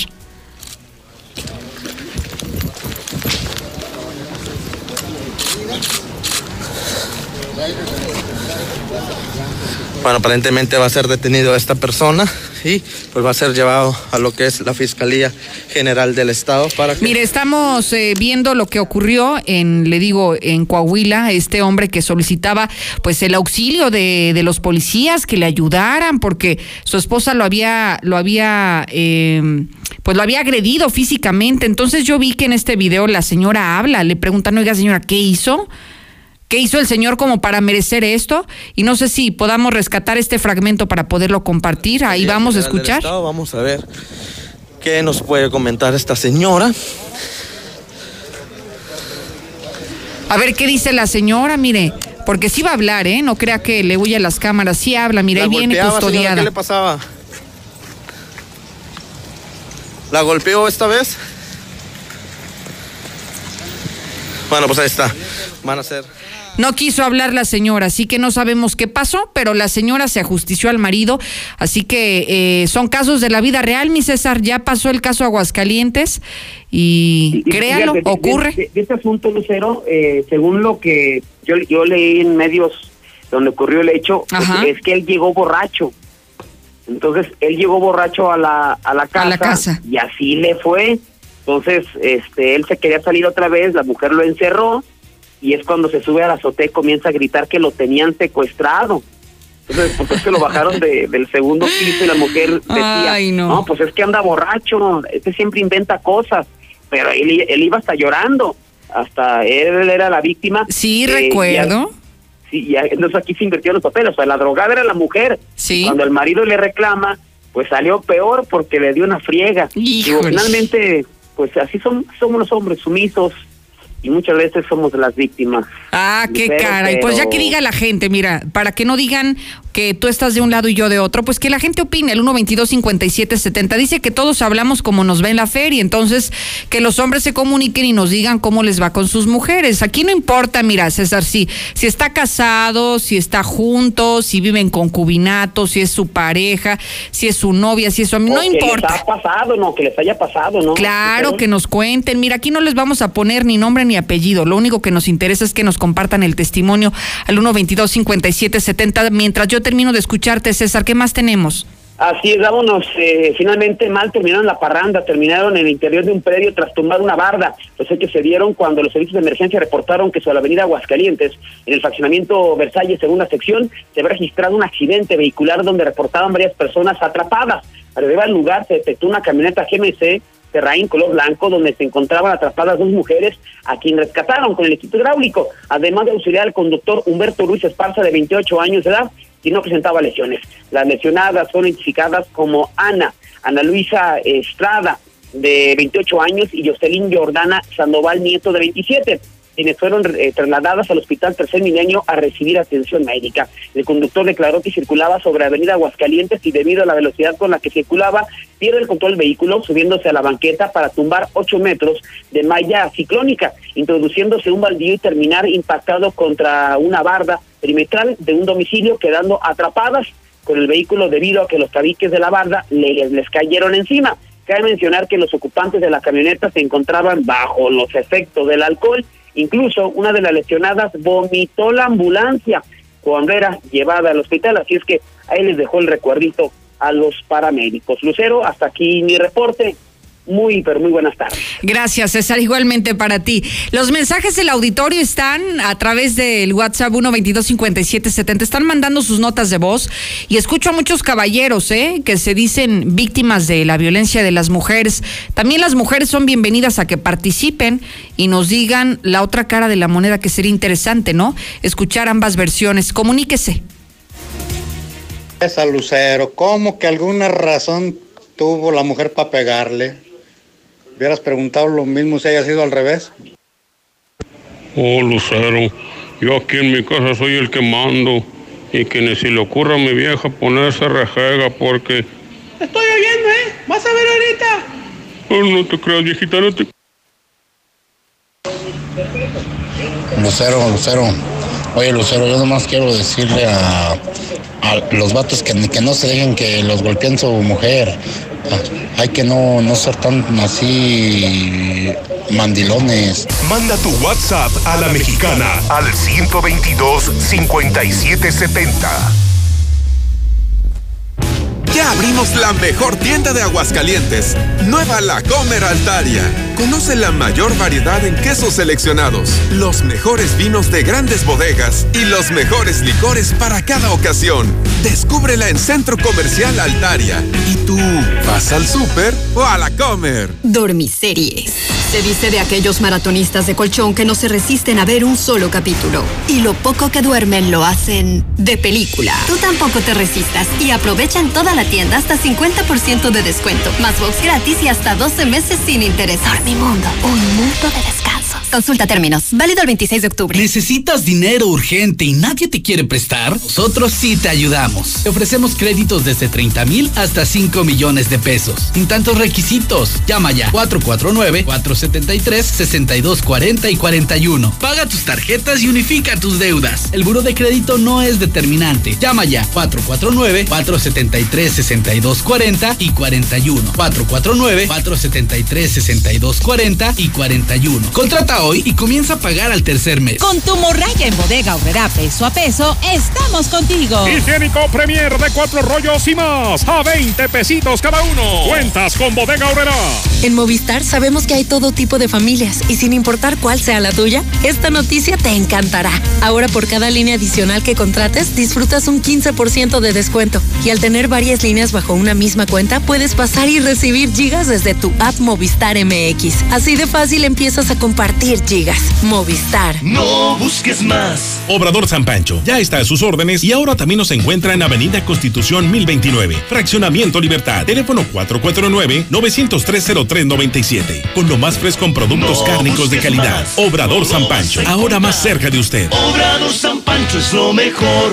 Bueno, aparentemente va a ser detenido esta persona y pues va a ser llevado a lo que es la Fiscalía General del Estado para que... Mire, estamos eh, viendo lo que ocurrió en, le digo, en Coahuila, este hombre que solicitaba pues el auxilio de, de los policías que le ayudaran porque su esposa lo había, lo había, eh, pues lo había agredido físicamente. Entonces yo vi que en este video la señora habla, le preguntan, oiga señora, ¿qué hizo? ¿Qué hizo el señor como para merecer esto? Y no sé si podamos rescatar este fragmento para poderlo compartir. Ahí vamos a escuchar. Estado. Vamos a ver qué nos puede comentar esta señora. A ver qué dice la señora, mire, porque sí va a hablar, ¿eh? No crea que le huye a las cámaras, sí habla, mire, ahí viene golpeaba, señora, custodiada. ¿Qué le pasaba? ¿La golpeó esta vez? Bueno, pues ahí está. Van a ser... No quiso hablar la señora, así que no sabemos qué pasó, pero la señora se ajustició al marido, así que eh, son casos de la vida real, mi César, ya pasó el caso Aguascalientes y, Y créalo, fíjate, ocurre. De, de este asunto, Lucero, eh, según lo que yo, yo leí en medios donde ocurrió el hecho, es que él llegó borracho. Entonces, él llegó borracho a la, a la casa, la casa. y así le fue. Entonces, este, él se quería salir otra vez, la mujer lo encerró y es cuando se sube a la azotea y comienza a gritar que lo tenían secuestrado. Entonces, pues es que lo bajaron de- del segundo piso y la mujer decía, Ay, no. pues es que anda borracho, este siempre inventa cosas, pero él, él iba hasta llorando, hasta él era la víctima. Sí, Eh, recuerdo. Sí, ya, entonces aquí se invirtieron los papeles, o sea, la drogada era la mujer. Sí. Cuando el marido le reclama, pues salió peor porque le dio una friega. Digo, Híjole. finalmente, pues así son, somos los hombres sumisos y muchas veces somos las víctimas. Ah, qué Pero- caray. Pues ya que diga la gente, mira, para que no digan que tú estás de un lado y yo de otro, pues que la gente opine. El 122-5770 dice que todos hablamos como nos ve en la feria, entonces que los hombres se comuniquen y nos digan cómo les va con sus mujeres. Aquí no importa, mira, César, si, si está casado, si está junto, si vive en concubinato, si es su pareja, si es su novia, si es su amigo, no que importa. les ha pasado, no, que les haya pasado, ¿no? Claro, que nos cuenten. Mira, aquí no les vamos a poner ni nombre ni apellido. Lo único que nos interesa es que nos compartan el testimonio al 122-5770. Mientras yo termino de escucharte, César, ¿qué más tenemos? Así es, vámonos. eh, finalmente mal terminaron la parranda, terminaron en el interior de un predio tras tumbar una barda. Los hechos se dieron cuando los servicios de emergencia reportaron que sobre la avenida Aguascalientes, en el fraccionamiento Versalles, segunda sección, se había registrado un accidente vehicular donde reportaban varias personas atrapadas. Al llegar al lugar se detectó una camioneta GMC Terrain color blanco donde se encontraban atrapadas dos mujeres a quien rescataron con el equipo hidráulico, además de auxiliar al conductor Humberto Ruiz Esparza de 28 años de edad y no presentaba lesiones. Las lesionadas son identificadas como Ana, Ana Luisa Estrada de 28 años y Jocelyn Jordana Sandoval Nieto de 27 quienes fueron eh, trasladadas al Hospital Tercer Milenio a recibir atención médica. El conductor declaró que circulaba sobre Avenida Aguascalientes y debido a la velocidad con la que circulaba, pierde el control del vehículo subiéndose a la banqueta para tumbar 8 metros de malla ciclónica, introduciéndose un baldío y terminar impactado contra una barda perimetral de un domicilio, quedando atrapadas con el vehículo debido a que los tabiques de la barda les, les cayeron encima. Cabe mencionar que los ocupantes de la camioneta se encontraban bajo los efectos del alcohol. Incluso una de las lesionadas vomitó la ambulancia cuando era llevada al hospital. Así es que ahí les dejó el recuerdito a los paramédicos. Lucero, hasta aquí mi reporte muy, pero muy buenas tardes. Gracias, César. Igualmente para ti. Los mensajes del auditorio están a través del WhatsApp 1225770. Están mandando sus notas de voz y escucho a muchos caballeros ¿eh? que se dicen víctimas de la violencia de las mujeres. También las mujeres son bienvenidas a que participen y nos digan la otra cara de la moneda que sería interesante, ¿no? Escuchar ambas versiones. Comuníquese. Esa Lucero, ¿cómo que alguna razón tuvo la mujer para pegarle? Hubieras preguntado lo mismo si haya sido al revés. Oh, Lucero, yo aquí en mi casa soy el que mando y que ni si le ocurra a mi vieja ponerse rejega porque... Estoy oyendo, ¿eh? Vas a ver ahorita. Oh, no te creas, viejita, no te... Lucero, Lucero. Oye, Lucero, yo nomás quiero decirle a, a los vatos que, que no se dejen que los golpeen su mujer. Hay que no, no ser tan así mandilones. Manda tu WhatsApp a la mexicana al 122 5770. Ya abrimos la mejor tienda de Aguascalientes, Nueva La Comer Altaria. Conoce la mayor variedad en quesos seleccionados, los mejores vinos de grandes bodegas y los mejores licores para cada ocasión. Descúbrela en Centro Comercial Altaria. ¿Y tú vas al súper o a la comer? Dormiseries. Se dice de aquellos maratonistas de colchón que no se resisten a ver un solo capítulo. Y lo poco que duermen lo hacen de película. Tú tampoco te resistas y aprovecha en toda la tienda hasta 50% de descuento, más box gratis y hasta 12 meses sin intereses. Dormimundo, un mundo de descanso. Consulta términos. Válido el 26 de octubre. ¿Necesitas dinero urgente y nadie te quiere prestar? Nosotros sí te ayudamos. Te ofrecemos créditos desde 30 mil hasta 5 millones de pesos. Sin tantos requisitos. Llama ya 449-473-6240 y 41. Paga tus tarjetas y unifica tus deudas. El buro de crédito no es determinante. Llama ya 449-473-6240 y 41. 449-473-6240 y 41. Contrata hoy y comienza a pagar al tercer mes. Con tu morraya en bodega obrera peso a peso, estamos contigo. Higiénico Premier de cuatro rollos y más, a 20 pesitos cada uno. Cuentas con bodega obrera. En Movistar sabemos que hay todo tipo de familias y sin importar cuál sea la tuya, esta noticia te encantará. Ahora por cada línea adicional que contrates, disfrutas un 15% de descuento. Y al tener varias líneas bajo una misma cuenta, puedes pasar y recibir gigas desde tu app Movistar MX. Así de fácil empiezas a compartir gigas. Movistar. No busques más. Obrador San Pancho ya está a sus órdenes y ahora también nos encuentra en Avenida Constitución 1029, Fraccionamiento Libertad, teléfono 449-903-0397, con lo más fresco en productos No cárnicos de calidad. más. Obrador San Pancho, ahora más cerca de usted. Obrador San Pancho es lo mejor.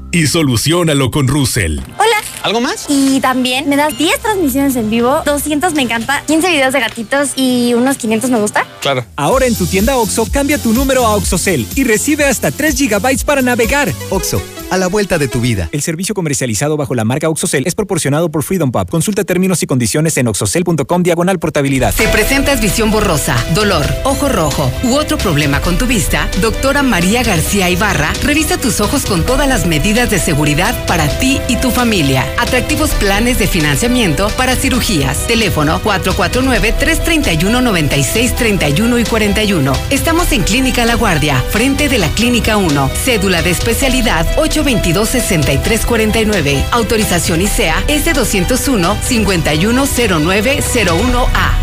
y solucionalo con Russell. Hola. ¿Algo más? Y también me das 10 transmisiones en vivo, 200 me encanta, 15 videos de gatitos y unos 500 me gusta. Claro. Ahora en tu tienda OXO, cambia tu número a OXOCEL y recibe hasta 3 GB para navegar. OXO, a la vuelta de tu vida. El servicio comercializado bajo la marca OXOCEL es proporcionado por Freedom Pub. Consulta términos y condiciones en oxocel.com diagonal portabilidad. ¿Te presentas visión borrosa, dolor, ojo rojo u otro problema con tu vista? Doctora María García Ibarra revisa tus ojos con todas las medidas de seguridad para ti y tu familia. Atractivos planes de financiamiento para cirugías. Teléfono 449-331-9631 y 41. Estamos en Clínica La Guardia, frente de la Clínica 1. Cédula de especialidad 822-6349. Autorización ICEA es de 201-510901A.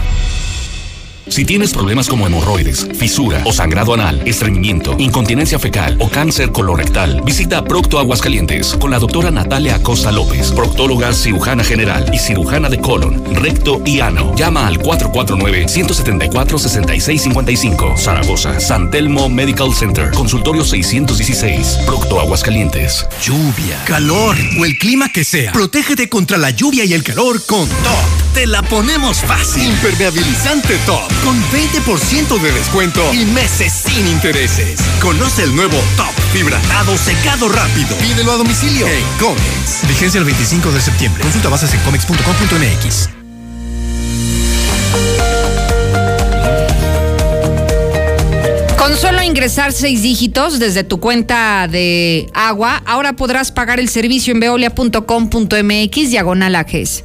Si tienes problemas como hemorroides, fisura o sangrado anal, estreñimiento, incontinencia fecal o cáncer colorectal, visita Procto Aguascalientes con la doctora Natalia Acosta López, proctóloga cirujana general y cirujana de colon, recto y ano. Llama al 449-174-6655. Zaragoza, San Telmo Medical Center, consultorio 616, Procto Aguascalientes. Lluvia, calor o el clima que sea. Protégete contra la lluvia y el calor con Top. Te la ponemos fácil. Impermeabilizante Top con 20% de descuento y meses sin intereses. Conoce el nuevo Top Fibratado Secado Rápido. Pídelo a domicilio en Comex. Vigencia el 25 de septiembre. Consulta bases en comex.com.mx. Con solo ingresar seis dígitos desde tu cuenta de agua, ahora podrás pagar el servicio en veolia.com.mx diagonal AGES.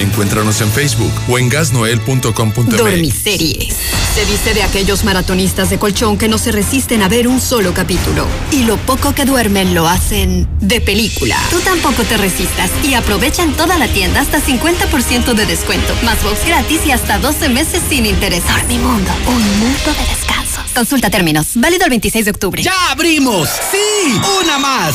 Encuéntranos en Facebook o en gasnoel.com.mx. Dormiseries. Se dice de aquellos maratonistas de colchón que no se resisten a ver un solo capítulo. Y lo poco que duermen lo hacen de película. Tú tampoco te resistas y aprovecha en toda la tienda hasta 50% de descuento, más box gratis y hasta 12 meses sin interés. Dormimundo, un mundo de descanso. Consulta términos. Válido el 26 de octubre. ¡Ya abrimos! ¡Sí! ¡Una más!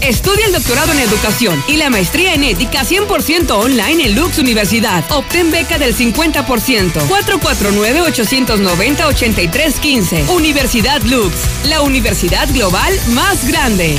Estudia el doctorado en educación y la maestría en ética 100% online en Lux Universidad. Obtén beca del 50%. 449-890-8315. Universidad Lux, la universidad global más grande.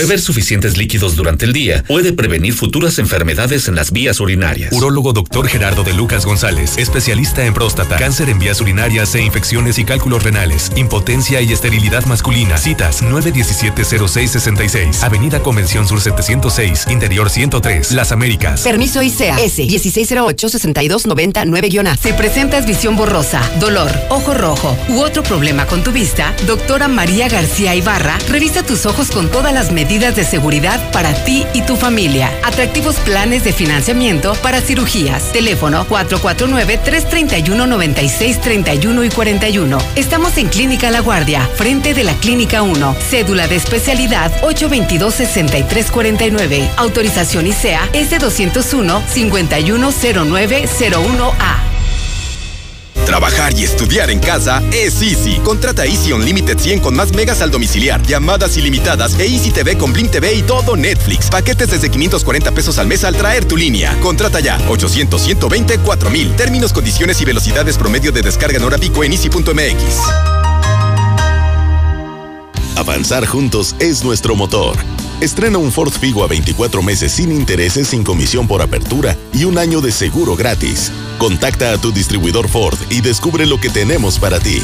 Beber suficientes líquidos durante el día puede prevenir futuras enfermedades en las vías urinarias. Urólogo Dr. Gerardo de Lucas González, especialista en próstata, cáncer en vías urinarias e infecciones y cálculos renales, impotencia y esterilidad masculina. Citas 917-0666, Avenida Convención Sur 706, Interior 103, Las Américas. Permiso ICEA S 1608-6299-A. Si presentas visión borrosa, dolor, ojo rojo u otro problema con tu vista, doctora María García Ibarra revisa tus ojos con todas las medidas de seguridad para ti y tu familia. Atractivos planes de financiamiento para cirugías. Teléfono 449-331-9631 y 41. Estamos en Clínica La Guardia, frente de la Clínica 1. Cédula de especialidad 822-6349. Autorización ICEA S201-510901A. Trabajar y estudiar en casa es Easy. Contrata Easy Unlimited 100 con más megas al domiciliar, llamadas ilimitadas e Easy TV con Blim TV y todo Netflix. Paquetes desde 540 pesos al mes al traer tu línea. Contrata ya 800 120 4000. Términos, condiciones y velocidades promedio de descarga en hora pico en easy.mx. Avanzar juntos es nuestro motor. Estrena un Ford Figo a 24 meses sin intereses, sin comisión por apertura y un año de seguro gratis. Contacta a tu distribuidor Ford y descubre lo que tenemos para ti.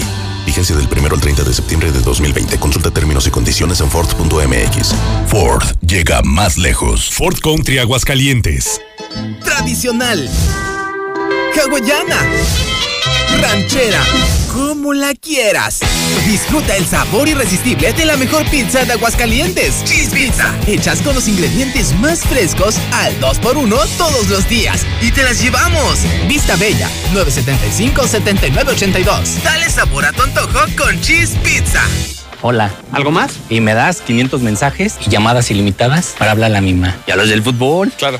Vigencia del 1 al 30 de septiembre de 2020. Consulta términos y condiciones en Ford.mx. Ford llega más lejos. Ford Country Aguascalientes. Tradicional. Hawaiana. Ranchera. Como la quieras. Disfruta el sabor irresistible de la mejor pizza de Aguascalientes. Cheese Pizza. Hechas con los ingredientes más frescos al 2x1 todos los días. Y te las llevamos. Vista Bella, 975-7982. Dale sabor a tu antojo con Cheese Pizza. Hola. ¿Algo más? Y me das 500 mensajes y llamadas ilimitadas para hablar a la misma. ¿Y a los del fútbol? Claro.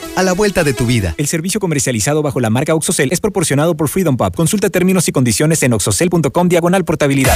a la vuelta de tu vida. El servicio comercializado bajo la marca Oxocel es proporcionado por Freedom Pub. Consulta términos y condiciones en oxocel.com diagonal portabilidad.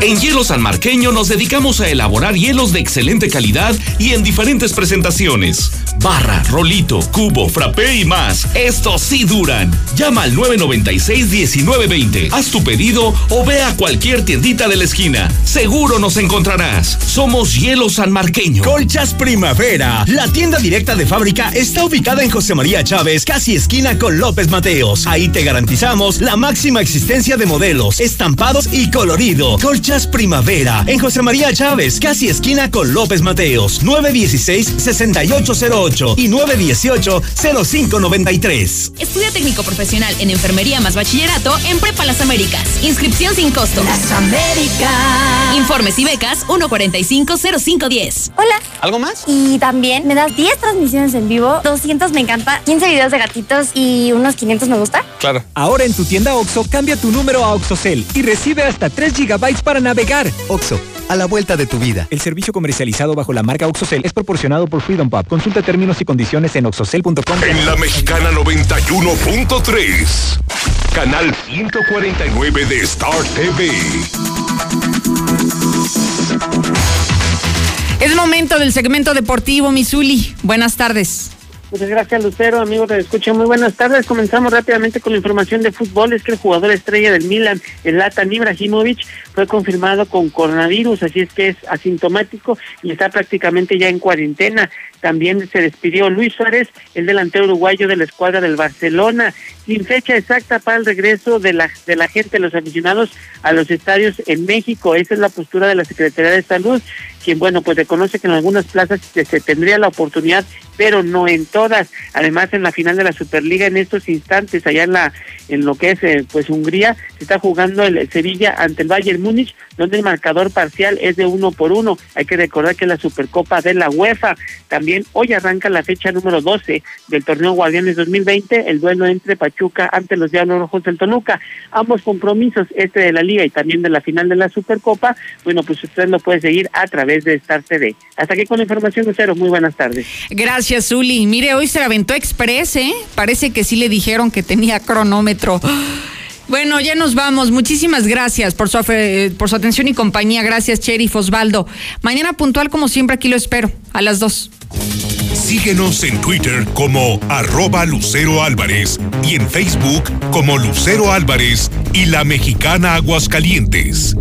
En Hielo San Marqueño nos dedicamos a elaborar hielos de excelente calidad y en diferentes presentaciones. Barra, rolito, cubo, frappé y más. Estos sí duran. Llama al 996-1920. Haz tu pedido o ve a cualquier tiendita de la esquina. Seguro nos encontrarás. Somos Hielo San Marqueño. Colchas Primavera. La tienda directa de fábrica está ubicada en José María Chávez, casi esquina con López Mateos. Ahí te garantizamos la máxima existencia de modelos, estampados y colorido. Colchas Primavera. En José María Chávez, casi esquina con López Mateos. 916-6808 y 918-0593. Estudia técnico profesional en enfermería más bachillerato en Prepa Las Américas. Inscripción sin costo. Las Américas. Informes y becas 1450510. Hola. ¿Algo más? Y también me das 10 transmisiones en vivo, 200 me encanta, 15 videos de gatitos y unos 500 me gusta. Claro. Ahora en tu tienda OXO, cambia tu número a OXOCEL y recibe hasta 3 GB para navegar. OXO, a la vuelta de tu vida. El servicio comercializado bajo la marca OXOCEL es proporcionado por Freedom Pub. Consulta términos y condiciones en oxocel.com. En la mexicana 91.3, canal 149 de Star TV. Es momento del segmento deportivo, Misuli. Buenas tardes. Muchas gracias, Lucero. Amigos de Escucha, muy buenas tardes. Comenzamos rápidamente con la información de fútbol. Es que el jugador estrella del Milan, el Latan Ibrahimovic, fue confirmado con coronavirus, así es que es asintomático y está prácticamente ya en cuarentena. También se despidió Luis Suárez, el delantero uruguayo de la escuadra del Barcelona, sin fecha exacta para el regreso de la, de la gente, los aficionados a los estadios en México. Esa es la postura de la Secretaría de Salud, quien, bueno, pues reconoce que en algunas plazas se tendría la oportunidad, pero no en todas. Además, en la final de la Superliga, en estos instantes, allá en la en lo que es eh, pues Hungría, se está jugando el Sevilla ante el Bayern Múnich, donde el marcador parcial es de uno por uno. Hay que recordar que la Supercopa de la UEFA. También hoy arranca la fecha número 12 del torneo Guardianes 2020, el duelo entre Pachuca ante los Diablos Rojos del Toluca. Ambos compromisos, este de la Liga y también de la final de la Supercopa, bueno, pues usted lo puede seguir a través de Star TV. Hasta aquí con la información, Lucero. Muy buenas tardes. Gracias, Zuli. Mire, hoy se aventó Express, ¿eh? Parece que sí le dijeron que tenía cronómetro. [GASPS] Bueno, ya nos vamos. Muchísimas gracias por su, por su atención y compañía. Gracias, Sheriff Osvaldo. Mañana puntual, como siempre, aquí lo espero, a las dos. Síguenos en Twitter como arroba Lucero Álvarez y en Facebook como Lucero Álvarez y la mexicana Aguascalientes.